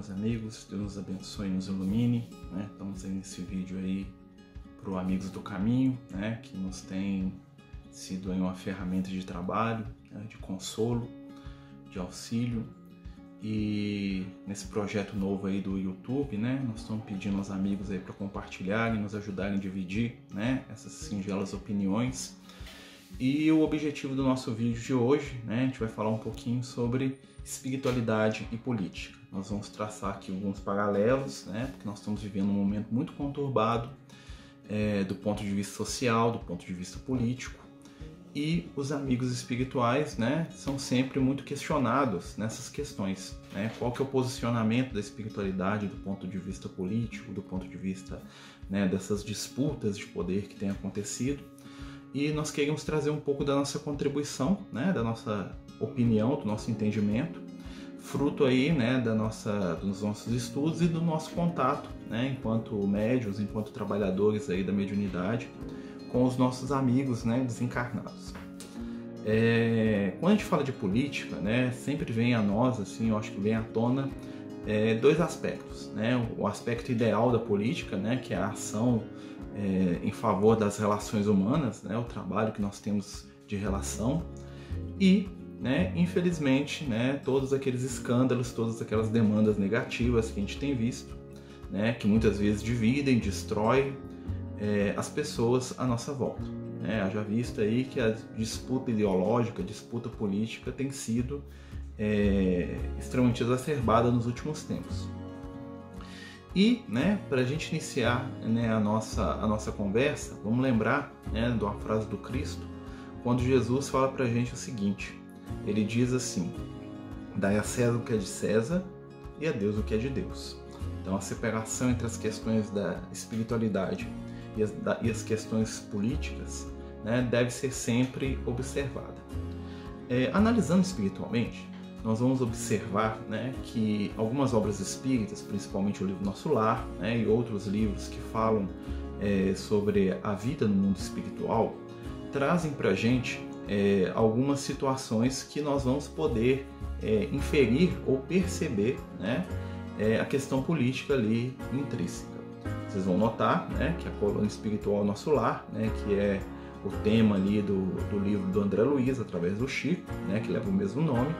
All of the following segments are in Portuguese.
meus amigos. Deus nos abençoe e nos ilumine. Né? Estamos aí nesse vídeo aí para o Amigos do Caminho, né? que nos tem sido aí uma ferramenta de trabalho, né? de consolo, de auxílio. E nesse projeto novo aí do YouTube, né, nós estamos pedindo aos amigos aí para compartilharem, nos ajudarem a dividir, né, essas singelas opiniões e o objetivo do nosso vídeo de hoje, né, a gente vai falar um pouquinho sobre espiritualidade e política. Nós vamos traçar aqui alguns paralelos, né, porque nós estamos vivendo um momento muito conturbado é, do ponto de vista social, do ponto de vista político, e os amigos espirituais, né, são sempre muito questionados nessas questões, né? Qual que é o posicionamento da espiritualidade do ponto de vista político, do ponto de vista né, dessas disputas de poder que têm acontecido? e nós queríamos trazer um pouco da nossa contribuição, né, da nossa opinião, do nosso entendimento, fruto aí, né, da nossa, dos nossos estudos e do nosso contato, né, enquanto médios, enquanto trabalhadores aí da mediunidade, com os nossos amigos, né, desencarnados. É, quando a gente fala de política, né, sempre vem a nós, assim, eu acho que vem à tona é, dois aspectos, né, o aspecto ideal da política, né, que é a ação é, em favor das relações humanas, né, o trabalho que nós temos de relação e, né, infelizmente, né, todos aqueles escândalos, todas aquelas demandas negativas que a gente tem visto, né, que muitas vezes dividem, destroem é, as pessoas à nossa volta. Né? Haja visto aí que a disputa ideológica, a disputa política tem sido é, extremamente exacerbada nos últimos tempos. E, né, para a gente iniciar né, a, nossa, a nossa conversa, vamos lembrar né, de uma frase do Cristo, quando Jesus fala para a gente o seguinte: ele diz assim, dai a César o que é de César e a Deus o que é de Deus. Então, a separação entre as questões da espiritualidade e as, da, e as questões políticas né, deve ser sempre observada. É, analisando espiritualmente, nós vamos observar né, que algumas obras espíritas, principalmente o livro Nosso Lar né, e outros livros que falam é, sobre a vida no mundo espiritual, trazem para a gente é, algumas situações que nós vamos poder é, inferir ou perceber né, é, a questão política ali intrínseca. Vocês vão notar né, que a coluna espiritual Nosso Lar, né, que é o tema ali do, do livro do André Luiz, através do Chico, né, que leva o mesmo nome,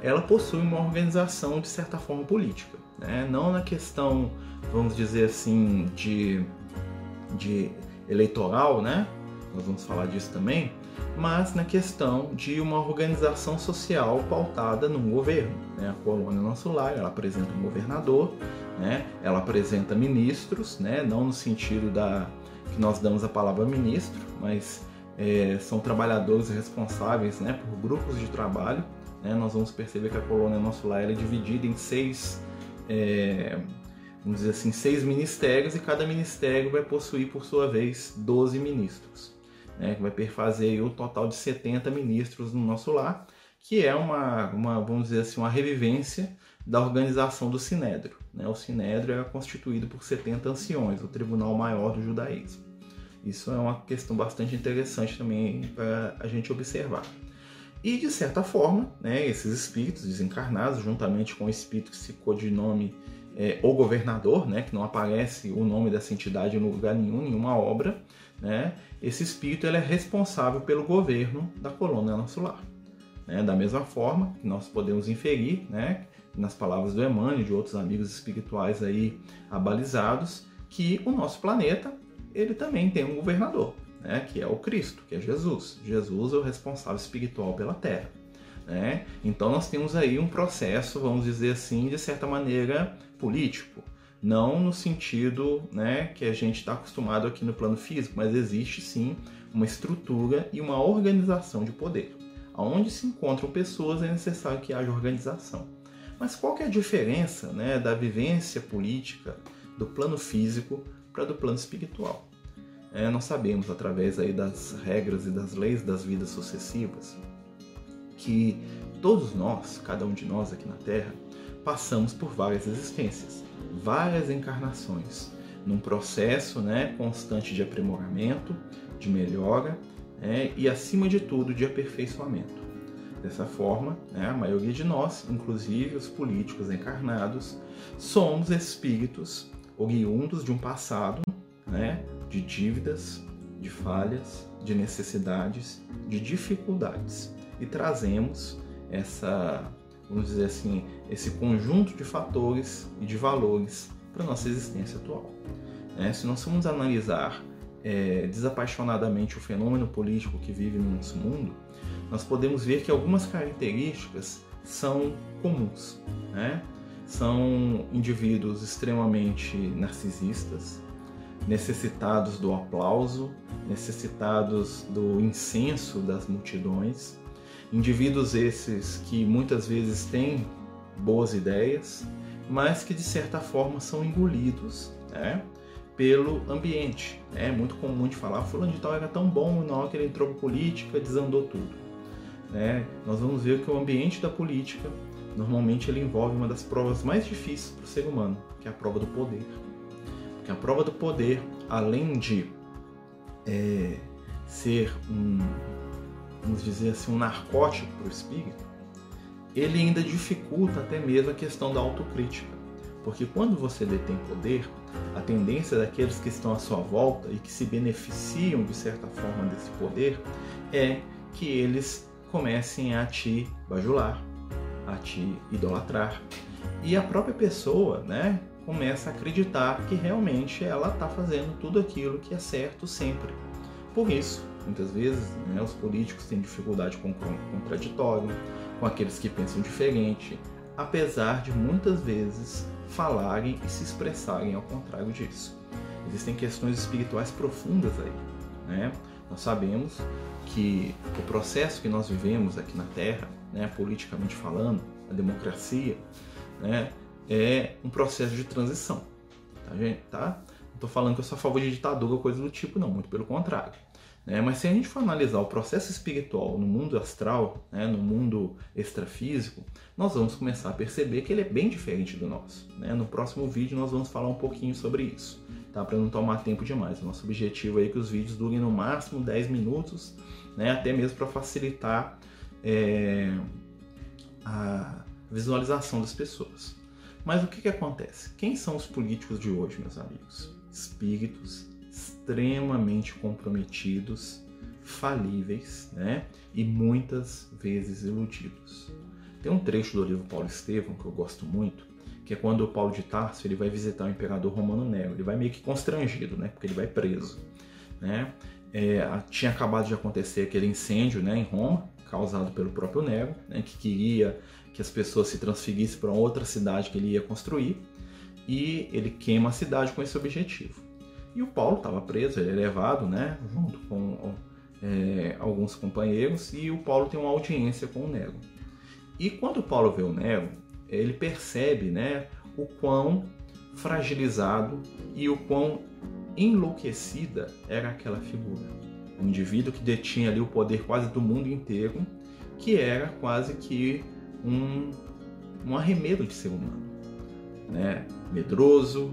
ela possui uma organização de certa forma política, né? não na questão, vamos dizer assim, de, de eleitoral, né? nós vamos falar disso também, mas na questão de uma organização social pautada num governo. Né? A colônia Nosso Lar, ela apresenta um governador, né? ela apresenta ministros, né? não no sentido da que nós damos a palavra ministro, mas é, são trabalhadores responsáveis né, por grupos de trabalho né, nós vamos perceber que a colônia Nosso Lar é dividida em seis, é, vamos dizer assim, seis ministérios e cada ministério vai possuir, por sua vez, 12 ministros, né, que vai perfazer o um total de 70 ministros no Nosso Lar, que é uma, uma, vamos dizer assim, uma revivência da organização do Sinédrio. Né? O Sinédrio é constituído por 70 anciões, o Tribunal Maior do Judaísmo. Isso é uma questão bastante interessante também para a gente observar. E, de certa forma, né, esses espíritos desencarnados, juntamente com o espírito que se codinome é, o governador, né, que não aparece o nome dessa entidade em lugar nenhum, nenhuma obra, né, esse espírito ele é responsável pelo governo da colônia nosso lar. Né, da mesma forma que nós podemos inferir, né, nas palavras do Emmanuel e de outros amigos espirituais aí abalizados, que o nosso planeta ele também tem um governador né, que é o Cristo, que é Jesus. Jesus é o responsável espiritual pela Terra. Né? Então nós temos aí um processo, vamos dizer assim, de certa maneira político. Não no sentido né, que a gente está acostumado aqui no plano físico, mas existe sim uma estrutura e uma organização de poder. Onde se encontram pessoas é necessário que haja organização. Mas qual que é a diferença né, da vivência política do plano físico para do plano espiritual? é, nós sabemos através aí das regras e das leis das vidas sucessivas que todos nós, cada um de nós aqui na Terra, passamos por várias existências, várias encarnações, num processo né, constante de aprimoramento, de melhora né, e, acima de tudo, de aperfeiçoamento. Dessa forma, né, a maioria de nós, inclusive os políticos encarnados, somos espíritos oriundos de um passado né, de dívidas, de falhas, de necessidades, de dificuldades e trazemos essa, vamos dizer assim, esse conjunto de fatores e de valores para nossa existência atual. Né? Se nós formos analisar é, desapaixonadamente o fenômeno político que vive no nosso mundo, nós podemos ver que algumas características são comuns. Né? São indivíduos extremamente narcisistas, necessitados do aplauso, necessitados do incenso das multidões, indivíduos esses que muitas vezes têm boas ideias, mas que de certa forma são engolidos né, pelo ambiente. É muito comum de falar, fulano de tal era tão bom, na hora que ele entrou para política, desandou tudo. Né? Nós vamos ver que o ambiente da política, normalmente ele envolve uma das provas mais difíceis para o ser humano, que é a prova do poder. Porque a prova do poder, além de é, ser um, vamos dizer assim, um narcótico para o espírito, ele ainda dificulta até mesmo a questão da autocrítica. Porque quando você detém poder, a tendência daqueles que estão à sua volta e que se beneficiam de certa forma desse poder é que eles comecem a te bajular, a te idolatrar. E a própria pessoa, né, começa a acreditar que realmente ela está fazendo tudo aquilo que é certo sempre. Por isso, muitas vezes, né, os políticos têm dificuldade com o contraditório, com aqueles que pensam diferente, apesar de muitas vezes falarem e se expressarem ao contrário disso. Existem questões espirituais profundas aí. Né? Nós sabemos que o processo que nós vivemos aqui na Terra, né, politicamente falando, a democracia, né, é um processo de transição. Tá, gente? Tá? Não estou falando que eu sou a favor de ditadura ou coisa do tipo, não, muito pelo contrário. Né? Mas se a gente for analisar o processo espiritual no mundo astral, né, no mundo extrafísico, nós vamos começar a perceber que ele é bem diferente do nosso. Né? No próximo vídeo nós vamos falar um pouquinho sobre isso, tá? para não tomar tempo demais. O nosso objetivo é que os vídeos durem no máximo 10 minutos, né? até mesmo para facilitar é, a visualização das pessoas. Mas o que, que acontece? Quem são os políticos de hoje, meus amigos? Espíritos extremamente comprometidos, falíveis, né? E muitas vezes iludidos. Tem um trecho do livro Paulo Estevão que eu gosto muito, que é quando o Paulo de Tarso ele vai visitar o imperador romano Nero. Ele vai meio que constrangido, né? Porque ele vai preso, né? É, tinha acabado de acontecer aquele incêndio, né, em Roma, causado pelo próprio Nero, né, que queria que as pessoas se transferissem para outra cidade que ele ia construir, e ele queima a cidade com esse objetivo. E o Paulo estava preso, ele é levado, né, junto com é, alguns companheiros, e o Paulo tem uma audiência com o Nero. E quando o Paulo vê o Nero, ele percebe, né, o quão fragilizado e o quão enlouquecida era aquela figura. Um indivíduo que detinha ali o poder quase do mundo inteiro, que era quase que um, um arremedo de ser humano. Né? Medroso,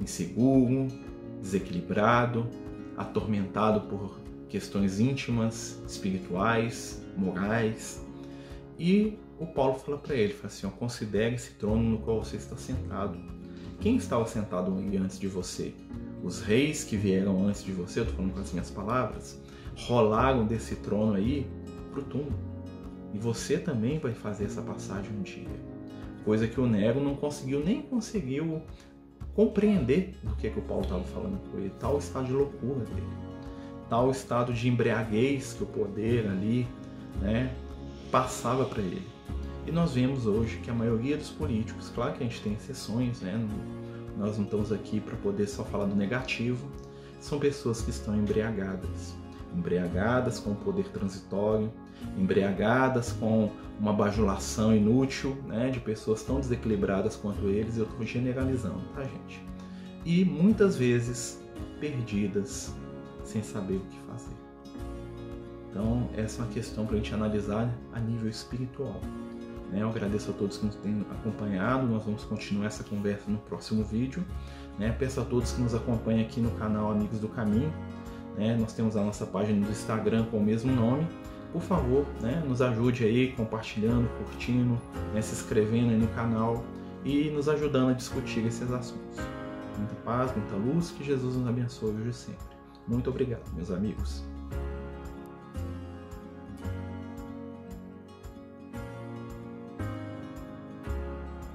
inseguro, desequilibrado, atormentado por questões íntimas, espirituais, morais. E o Paulo fala para ele, fala assim, considere esse trono no qual você está sentado. Quem estava sentado ali antes de você? Os reis que vieram antes de você, eu estou falando com as minhas palavras, rolaram desse trono aí para o túmulo. E você também vai fazer essa passagem um dia. Coisa que o Nero não conseguiu, nem conseguiu compreender do que, que o Paulo estava falando com ele, tal estado de loucura dele, tal estado de embriaguez que o poder ali né, passava para ele. E nós vemos hoje que a maioria dos políticos, claro que a gente tem exceções, né, nós não estamos aqui para poder só falar do negativo, são pessoas que estão embriagadas embriagadas com o poder transitório, embriagadas com uma bajulação inútil né, de pessoas tão desequilibradas quanto eles, eu estou generalizando, tá, gente? E muitas vezes perdidas, sem saber o que fazer. Então, essa é uma questão para a gente analisar a nível espiritual. Né? Eu agradeço a todos que nos têm acompanhado. Nós vamos continuar essa conversa no próximo vídeo. Né? Peço a todos que nos acompanhem aqui no canal Amigos do Caminho né? Nós temos a nossa página do Instagram com o mesmo nome. por favor, né, nos ajude aí compartilhando, curtindo, né, se inscrevendo no canal e nos ajudando a discutir esses assuntos. Muita paz, muita luz, que Jesus nos abençoe hoje e sempre. Muito obrigado, meus amigos.